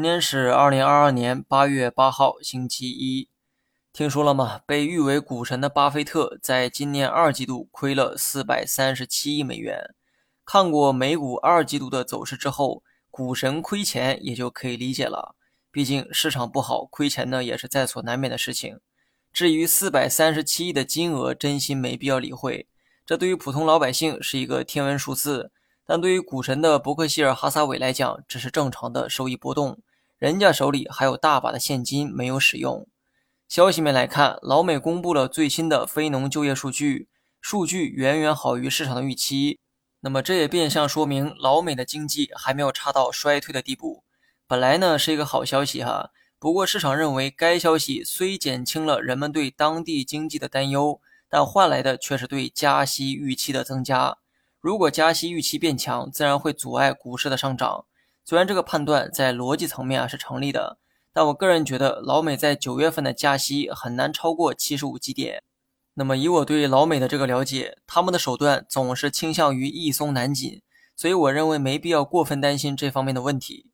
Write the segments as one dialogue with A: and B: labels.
A: 今天是二零二二年八月八号，星期一。听说了吗？被誉为股神的巴菲特，在今年二季度亏了四百三十七亿美元。看过美股二季度的走势之后，股神亏钱也就可以理解了。毕竟市场不好，亏钱呢也是在所难免的事情。至于四百三十七亿的金额，真心没必要理会。这对于普通老百姓是一个天文数字。但对于股神的伯克希尔哈撒韦来讲，只是正常的收益波动，人家手里还有大把的现金没有使用。消息面来看，老美公布了最新的非农就业数据，数据远远好于市场的预期。那么这也变相说明老美的经济还没有差到衰退的地步。本来呢是一个好消息哈，不过市场认为该消息虽减轻了人们对当地经济的担忧，但换来的却是对加息预期的增加。如果加息预期变强，自然会阻碍股市的上涨。虽然这个判断在逻辑层面啊是成立的，但我个人觉得老美在九月份的加息很难超过七十五基点。那么以我对老美的这个了解，他们的手段总是倾向于易松难紧，所以我认为没必要过分担心这方面的问题。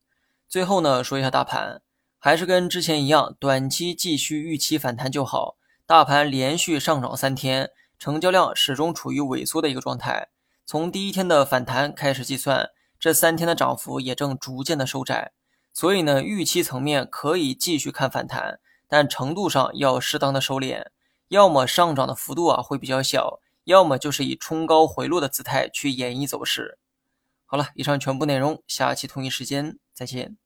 A: 最后呢，说一下大盘，还是跟之前一样，短期继续预期反弹就好。大盘连续上涨三天，成交量始终处于萎缩的一个状态。从第一天的反弹开始计算，这三天的涨幅也正逐渐的收窄，所以呢，预期层面可以继续看反弹，但程度上要适当的收敛，要么上涨的幅度啊会比较小，要么就是以冲高回落的姿态去演绎走势。好了，以上全部内容，下期同一时间再见。